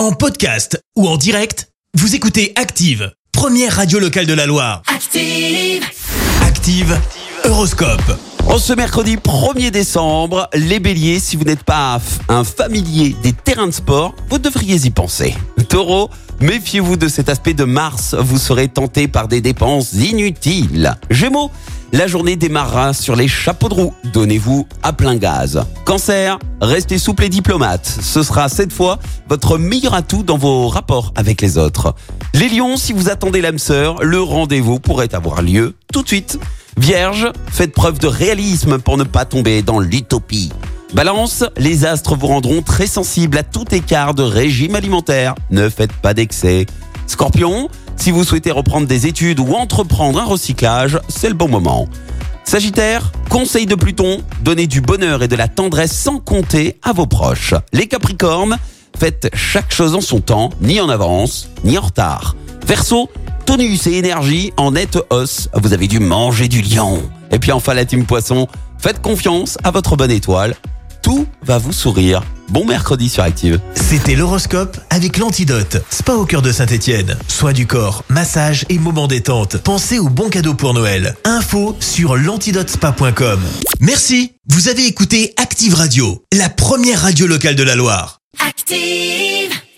En podcast ou en direct, vous écoutez Active, première radio locale de la Loire. Active. Active, Horoscope. En ce mercredi 1er décembre, les béliers, si vous n'êtes pas un familier des terrains de sport, vous devriez y penser. Taureau, méfiez-vous de cet aspect de Mars, vous serez tenté par des dépenses inutiles. Gémeaux, la journée démarrera sur les chapeaux de roue, donnez-vous à plein gaz. Cancer, restez souple et diplomate, ce sera cette fois votre meilleur atout dans vos rapports avec les autres. Les lions, si vous attendez l'âme sœur, le rendez-vous pourrait avoir lieu tout de suite. Vierge, faites preuve de réalisme pour ne pas tomber dans l'utopie. Balance, les astres vous rendront très sensibles à tout écart de régime alimentaire. Ne faites pas d'excès. Scorpion, si vous souhaitez reprendre des études ou entreprendre un recyclage, c'est le bon moment. Sagittaire, conseil de Pluton, donnez du bonheur et de la tendresse sans compter à vos proches. Les Capricornes, faites chaque chose en son temps, ni en avance, ni en retard. Verseau, tonus et énergie en nette hausse, vous avez dû manger du lion. Et puis enfin la team poisson, faites confiance à votre bonne étoile, tout va vous sourire. Bon mercredi sur Active. C'était l'horoscope avec l'antidote. Spa au cœur de Saint-Etienne. Soins du corps, massage et moments détente. Pensez aux bons cadeaux pour Noël. Info sur l'antidotespa.com. Merci. Vous avez écouté Active Radio, la première radio locale de la Loire. Active.